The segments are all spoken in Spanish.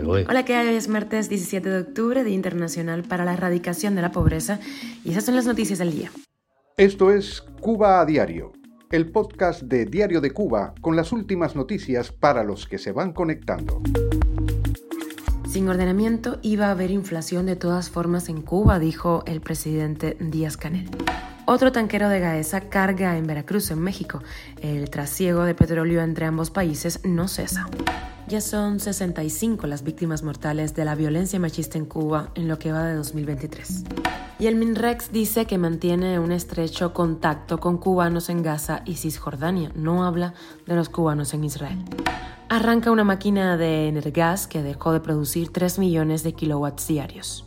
Hola, ¿qué hay? Hoy es martes 17 de octubre, Día Internacional para la Erradicación de la Pobreza, y esas son las noticias del día. Esto es Cuba a Diario, el podcast de Diario de Cuba con las últimas noticias para los que se van conectando. Sin ordenamiento iba a haber inflación de todas formas en Cuba, dijo el presidente Díaz Canel. Otro tanquero de Gaesa carga en Veracruz, en México. El trasiego de petróleo entre ambos países no cesa. Ya son 65 las víctimas mortales de la violencia machista en Cuba en lo que va de 2023. Y el MINREX dice que mantiene un estrecho contacto con cubanos en Gaza y Cisjordania. No habla de los cubanos en Israel. Arranca una máquina de Energas que dejó de producir 3 millones de kilowatts diarios.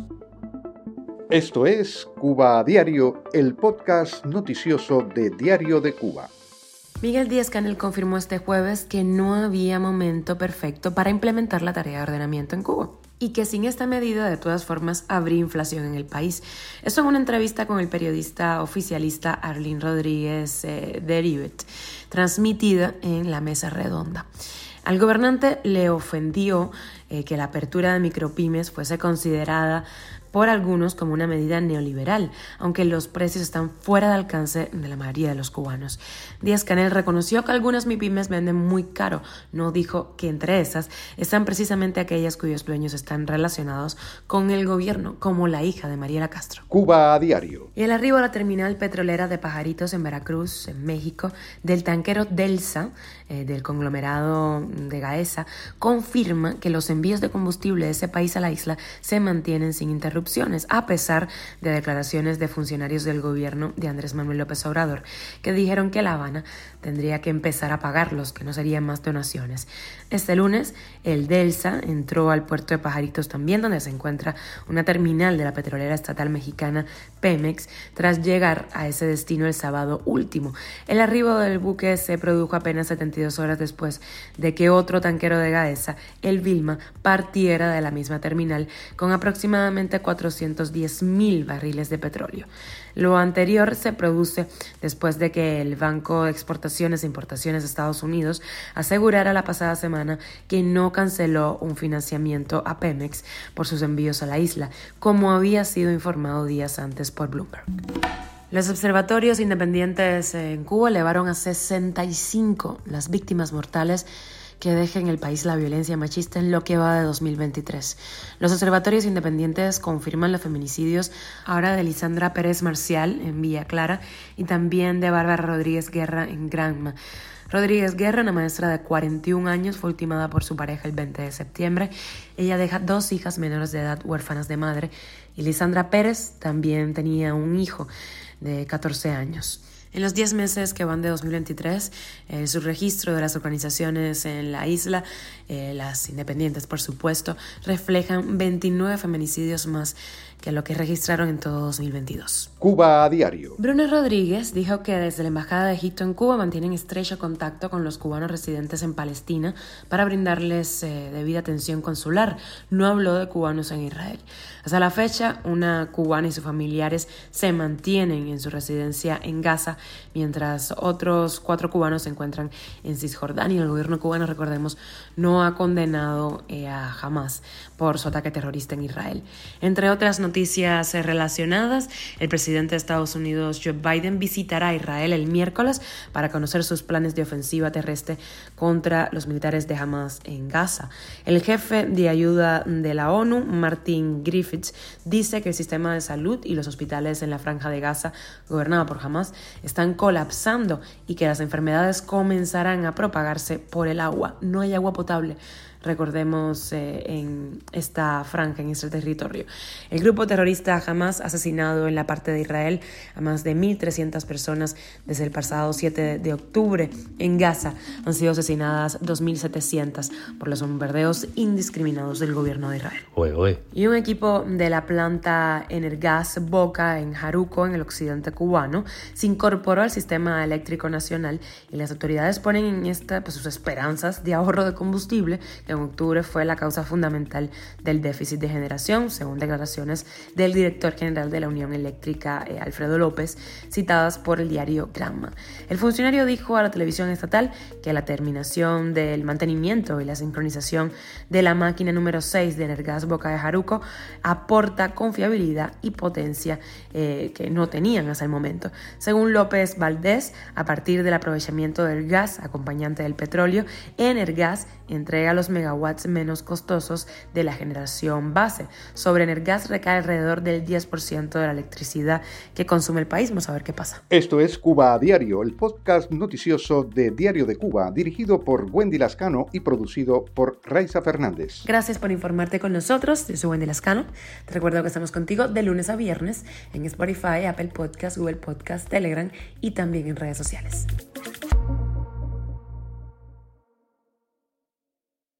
Esto es Cuba a Diario, el podcast noticioso de Diario de Cuba. Miguel Díaz Canel confirmó este jueves que no había momento perfecto para implementar la tarea de ordenamiento en Cuba y que sin esta medida de todas formas habría inflación en el país. Esto en una entrevista con el periodista oficialista Arlene Rodríguez eh, de transmitida en la mesa redonda. Al gobernante le ofendió eh, que la apertura de micropymes fuese considerada por algunos como una medida neoliberal, aunque los precios están fuera de alcance de la mayoría de los cubanos. Díaz Canel reconoció que algunas MIPIMES venden muy caro, no dijo que entre esas están precisamente aquellas cuyos dueños están relacionados con el gobierno, como la hija de Mariela Castro. Cuba a diario. Y el arribo a la terminal petrolera de Pajaritos en Veracruz, en México, del tanquero Delsa, eh, del conglomerado de Gaesa, confirma que los envíos de combustible de ese país a la isla se mantienen sin interrupción a pesar de declaraciones de funcionarios del gobierno de Andrés Manuel López Obrador, que dijeron que La Habana tendría que empezar a pagarlos, que no serían más donaciones. Este lunes, el Delsa entró al puerto de Pajaritos también, donde se encuentra una terminal de la petrolera estatal mexicana Pemex, tras llegar a ese destino el sábado último. El arribo del buque se produjo apenas 72 horas después de que otro tanquero de Gaesa, el Vilma, partiera de la misma terminal con aproximadamente 410 mil barriles de petróleo. Lo anterior se produce después de que el Banco de Exportaciones e Importaciones de Estados Unidos asegurara la pasada semana que no canceló un financiamiento a Pemex por sus envíos a la isla, como había sido informado días antes por Bloomberg. Los observatorios independientes en Cuba elevaron a 65 las víctimas mortales que deje en el país la violencia machista en lo que va de 2023. Los observatorios independientes confirman los feminicidios ahora de Lisandra Pérez Marcial en Villa Clara y también de Bárbara Rodríguez Guerra en Granma. Rodríguez Guerra, una maestra de 41 años, fue ultimada por su pareja el 20 de septiembre. Ella deja dos hijas menores de edad huérfanas de madre y Lisandra Pérez también tenía un hijo de 14 años. En los 10 meses que van de 2023, eh, su registro de las organizaciones en la isla, eh, las independientes por supuesto, reflejan 29 feminicidios más que lo que registraron en todo 2022. Cuba a diario. Bruno Rodríguez dijo que desde la Embajada de Egipto en Cuba mantienen estrecho contacto con los cubanos residentes en Palestina para brindarles eh, debida atención consular. No habló de cubanos en Israel. Hasta la fecha, una cubana y sus familiares se mantienen en su residencia en Gaza mientras otros cuatro cubanos se encuentran en Cisjordania. El gobierno cubano, recordemos, no ha condenado eh, a Hamas por su ataque terrorista en Israel. Entre otras noticias eh, relacionadas, el presidente de Estados Unidos, Joe Biden, visitará Israel el miércoles para conocer sus planes de ofensiva terrestre contra los militares de Hamas en Gaza. El jefe de ayuda de la ONU, Martin Griffiths, dice que el sistema de salud y los hospitales en la franja de Gaza, gobernada por Hamas, colapsando y que las enfermedades comenzarán a propagarse por el agua. No hay agua potable recordemos, eh, en esta franja, en este territorio. El grupo terrorista Hamas ha asesinado en la parte de Israel a más de 1.300 personas desde el pasado 7 de octubre. En Gaza han sido asesinadas 2.700 por los bombardeos indiscriminados del gobierno de Israel. Y un equipo de la planta Energas Boca en Jaruco, en el occidente cubano, se incorporó incorporó al sistema eléctrico nacional y las autoridades ponen en esta pues, sus esperanzas de ahorro de combustible, que en octubre fue la causa fundamental del déficit de generación, según declaraciones del director general de la Unión Eléctrica, eh, Alfredo López, citadas por el diario Granma. El funcionario dijo a la televisión estatal que la terminación del mantenimiento y la sincronización de la máquina número 6 de Energas Boca de Jaruco aporta confiabilidad y potencia eh, que no tenían hasta el momento. Según López Valdés, a partir del aprovechamiento del gas acompañante del petróleo, Energas entrega los megawatts menos costosos de la generación base. Sobre Energas recae alrededor del 10% de la electricidad que consume el país. Vamos a ver qué pasa. Esto es Cuba a Diario, el podcast noticioso de Diario de Cuba, dirigido por Wendy Lascano y producido por Raiza Fernández. Gracias por informarte con nosotros. Yo soy Wendy Lascano. Te recuerdo que estamos contigo de lunes a viernes en Spotify, Apple Podcast, Google Podcast, Telegram y también en redes sociales.